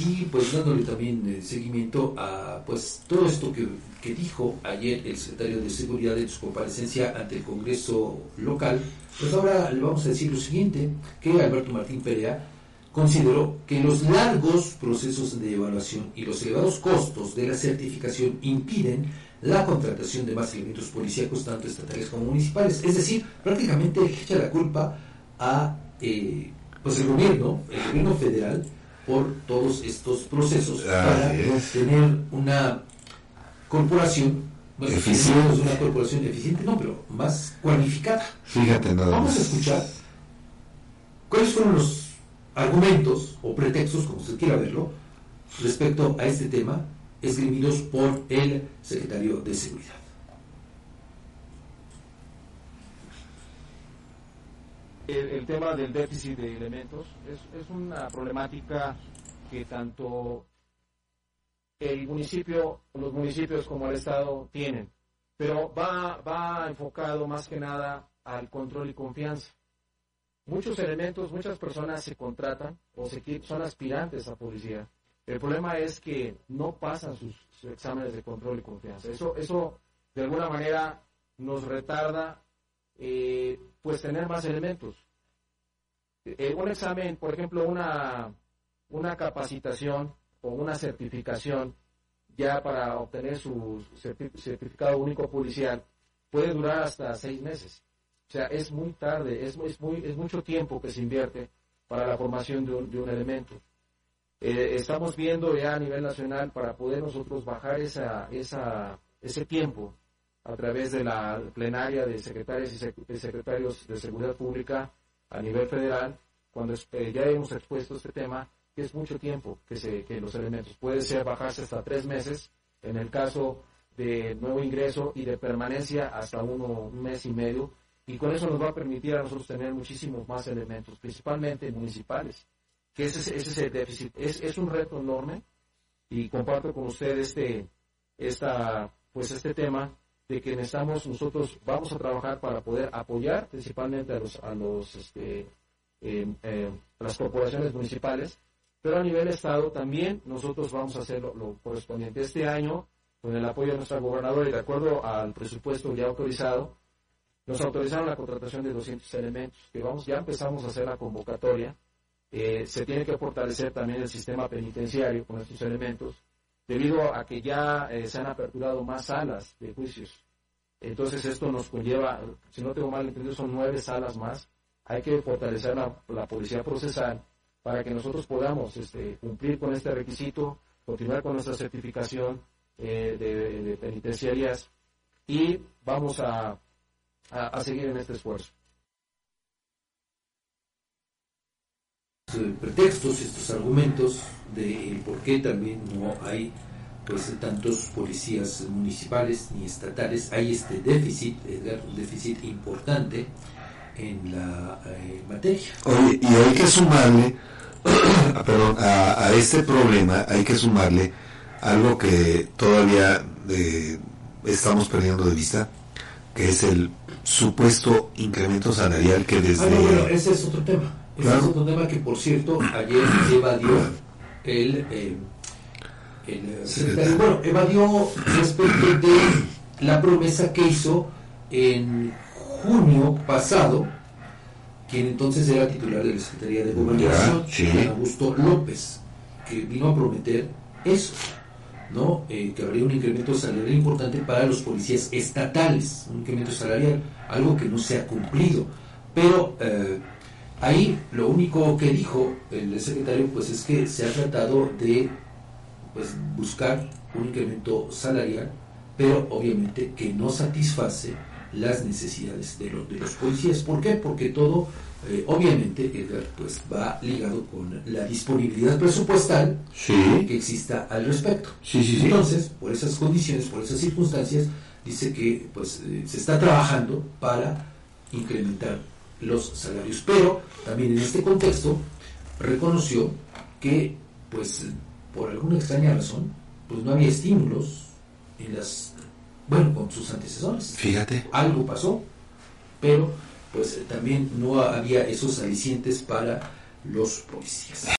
y pues dándole también eh, seguimiento a pues todo esto que, que, dijo ayer el secretario de Seguridad en su comparecencia ante el Congreso local, pues ahora le vamos a decir lo siguiente, que Alberto Martín Perea consideró que los largos procesos de evaluación y los elevados costos de la certificación impiden la contratación de más elementos policíacos, tanto estatales como municipales. Es decir, prácticamente echa la culpa a eh, pues el gobierno, el gobierno federal, por todos estos procesos para tener una corporación eficiente. una corporación eficiente, no, pero más cualificada. Fíjate, nada Vamos a escuchar cuáles fueron los argumentos o pretextos, como usted quiera verlo, respecto a este tema, esgrimidos por el secretario de Seguridad. El, tema del déficit de elementos es, es una problemática que tanto el municipio, los municipios como el Estado tienen, pero va, va enfocado más que nada al control y confianza. Muchos elementos, muchas personas se contratan o se, son aspirantes a policía. El problema es que no pasan sus, exámenes de control y confianza. Eso, eso de alguna manera nos retarda eh, pues tener más elementos. Eh, un examen, por ejemplo, una, una capacitación o una certificación ya para obtener su certificado único policial puede durar hasta seis meses. O sea, es muy tarde, es, es, muy, es mucho tiempo que se invierte para la formación de un, elemento. Eh, estamos viendo ya a nivel nacional para poder nosotros bajar esa, esa, ese tiempo a través de la plenaria de secretarios y secretarios de seguridad pública a nivel federal, cuando eh, ya hemos expuesto este tema, que es mucho tiempo que, se, que los elementos puede ser bajarse hasta tres meses, en el caso de nuevo ingreso y de permanencia hasta uno, un mes y medio, y con eso nos va a permitir a nosotros tener muchísimos más elementos, principalmente municipales, que ese, ese es el déficit. Es, es un reto enorme y comparto con ustedes este, esta, pues este tema de que necesitamos, nosotros vamos a trabajar para poder apoyar principalmente a los, a los este, eh, eh, las corporaciones municipales, pero a nivel Estado también nosotros vamos a hacer lo, lo, correspondiente. Este año, con el apoyo de nuestra gobernadora y de acuerdo al presupuesto ya autorizado, nos autorizaron la contratación de 200 elementos, que vamos, ya empezamos a hacer la convocatoria. Eh, se tiene que fortalecer también el sistema penitenciario con estos elementos, debido a que ya eh, se han aperturado más salas de juicios. Entonces esto nos conlleva, si no tengo mal entendido, son nueve salas más. Hay que fortalecer la, policía procesal para que nosotros podamos este, cumplir con este requisito, continuar con nuestra certificación eh, de penitenciarias y vamos a a, seguir en este esfuerzo. Pretextos, estos argumentos de por qué también no hay pues tantos policías municipales ni estatales, hay este déficit, un déficit importante en la eh, materia. Oye, y hay que sumarle, perdón, a, este problema hay que sumarle algo que todavía eh, estamos perdiendo de vista, que es el supuesto incremento salarial que desde... Ah, bueno, ese es otro tema. Ese es otro tema que, por cierto, ayer evadió el... Eh, el bueno, evadió respecto de la promesa que hizo en junio pasado, quien entonces era titular de la Secretaría de Gobernación, Augusto López, que vino a prometer eso. ¿no? Eh, que habría un incremento salarial importante para los policías estatales, un incremento salarial, algo que no se ha cumplido. Pero eh, ahí lo único que dijo el secretario pues es que se ha tratado de pues, buscar un incremento salarial, pero obviamente que no satisface las necesidades de los, de los policías. ¿Por qué? Porque todo eh, obviamente, Edgar, pues va ligado con la disponibilidad presupuestal que exista al respecto. Entonces, por esas condiciones, por esas circunstancias, dice que pues eh, se está trabajando para incrementar los salarios. Pero también en este contexto reconoció que pues por alguna extraña razón pues no había estímulos en las bueno con sus antecesores. Fíjate. Algo pasó, pero pues también no había esos alicientes para los policías.